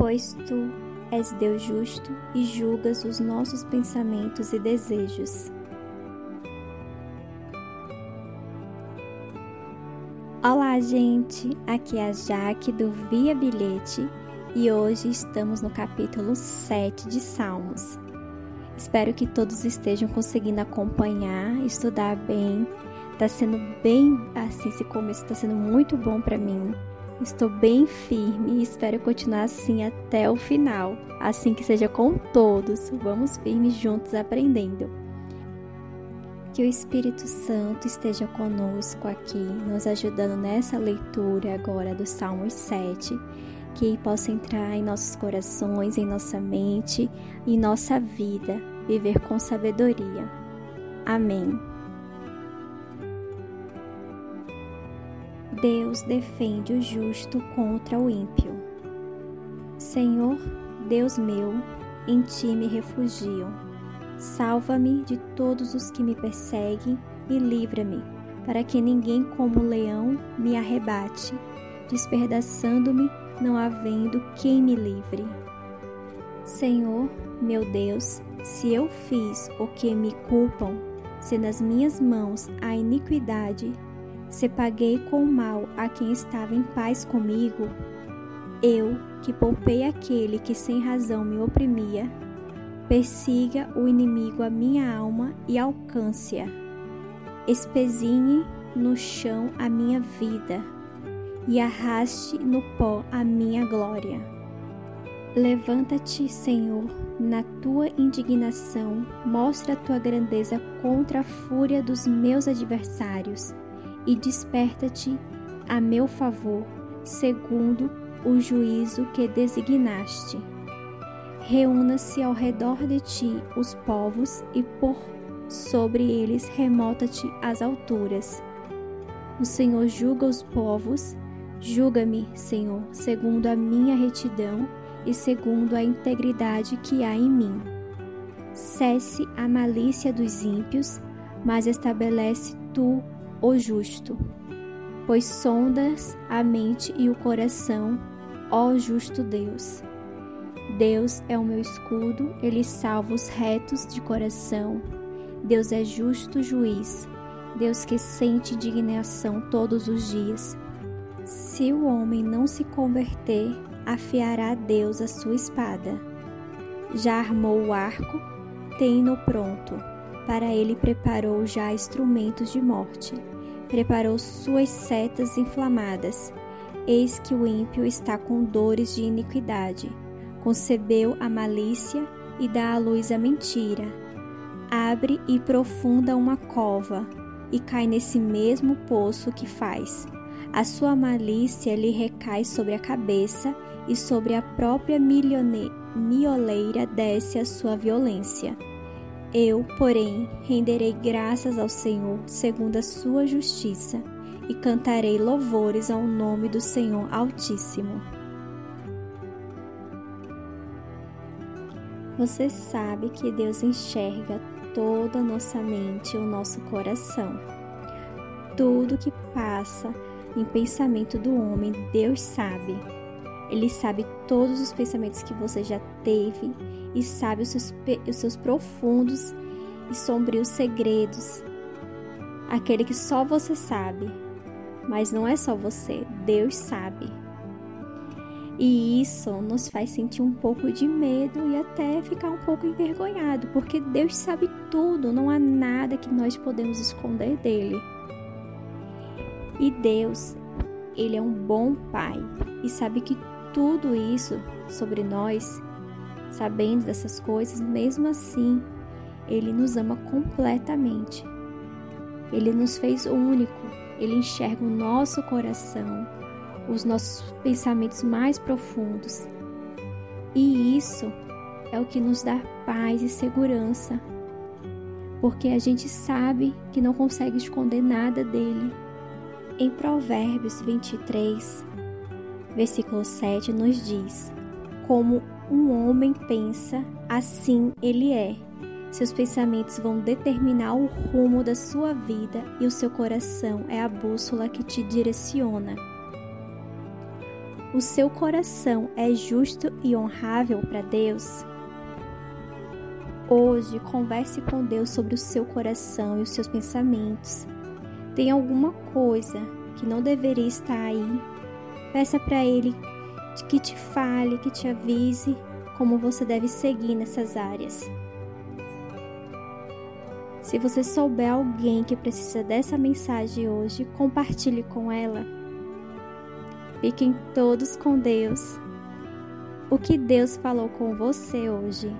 pois tu és Deus justo e julgas os nossos pensamentos e desejos. Olá, gente! Aqui é a Jaque do Via Bilhete e hoje estamos no capítulo 7 de Salmos. Espero que todos estejam conseguindo acompanhar, estudar bem. Tá sendo bem assim, esse começo está sendo muito bom para mim. Estou bem firme e espero continuar assim até o final. Assim que seja com todos. Vamos firmes juntos aprendendo. Que o Espírito Santo esteja conosco aqui, nos ajudando nessa leitura agora do Salmos 7, que possa entrar em nossos corações, em nossa mente, em nossa vida, viver com sabedoria. Amém. Deus defende o justo contra o ímpio. Senhor, Deus meu, em ti me refugio. Salva-me de todos os que me perseguem e livra-me, para que ninguém como leão me arrebate, despedaçando-me, não havendo quem me livre. Senhor, meu Deus, se eu fiz o que me culpam, se nas minhas mãos há iniquidade, se paguei com mal a quem estava em paz comigo, eu, que poupei aquele que sem razão me oprimia, Persiga o inimigo a minha alma e alcance-a. Espezinhe no chão a minha vida e arraste no pó a minha glória. Levanta-te, Senhor, na tua indignação, mostra a tua grandeza contra a fúria dos meus adversários e desperta-te a meu favor, segundo o juízo que designaste reúna-se ao redor de ti os povos e por sobre eles remota-te as alturas. O Senhor julga os povos, julga-me, Senhor, segundo a minha retidão e segundo a integridade que há em mim. Cesse a malícia dos ímpios, mas estabelece tu o justo. Pois sondas a mente e o coração, ó justo Deus. Deus é o meu escudo, ele salva os retos de coração. Deus é justo juiz, Deus que sente indignação todos os dias. Se o homem não se converter, afiará Deus a sua espada. Já armou o arco, tem-no pronto. Para ele preparou já instrumentos de morte. Preparou suas setas inflamadas. Eis que o ímpio está com dores de iniquidade concebeu a malícia e dá à luz a mentira. Abre e profunda uma cova e cai nesse mesmo poço que faz. A sua malícia lhe recai sobre a cabeça e sobre a própria mioleira desce a sua violência. Eu, porém, renderei graças ao Senhor segundo a sua justiça e cantarei louvores ao nome do Senhor Altíssimo. Você sabe que Deus enxerga toda a nossa mente e o nosso coração. Tudo que passa em pensamento do homem, Deus sabe. Ele sabe todos os pensamentos que você já teve e sabe os seus, os seus profundos e sombrios segredos. Aquele que só você sabe. Mas não é só você, Deus sabe. E isso nos faz sentir um pouco de medo e até ficar um pouco envergonhado, porque Deus sabe tudo, não há nada que nós podemos esconder dele. E Deus, ele é um bom pai e sabe que tudo isso sobre nós, sabendo dessas coisas, mesmo assim, ele nos ama completamente. Ele nos fez único, ele enxerga o nosso coração os nossos pensamentos mais profundos. E isso é o que nos dá paz e segurança, porque a gente sabe que não consegue esconder nada dele. Em Provérbios 23, versículo 7, nos diz: Como um homem pensa, assim ele é. Seus pensamentos vão determinar o rumo da sua vida e o seu coração é a bússola que te direciona. O seu coração é justo e honrável para Deus? Hoje, converse com Deus sobre o seu coração e os seus pensamentos. Tem alguma coisa que não deveria estar aí? Peça para Ele que te fale, que te avise como você deve seguir nessas áreas. Se você souber alguém que precisa dessa mensagem hoje, compartilhe com ela. Fiquem todos com Deus. O que Deus falou com você hoje?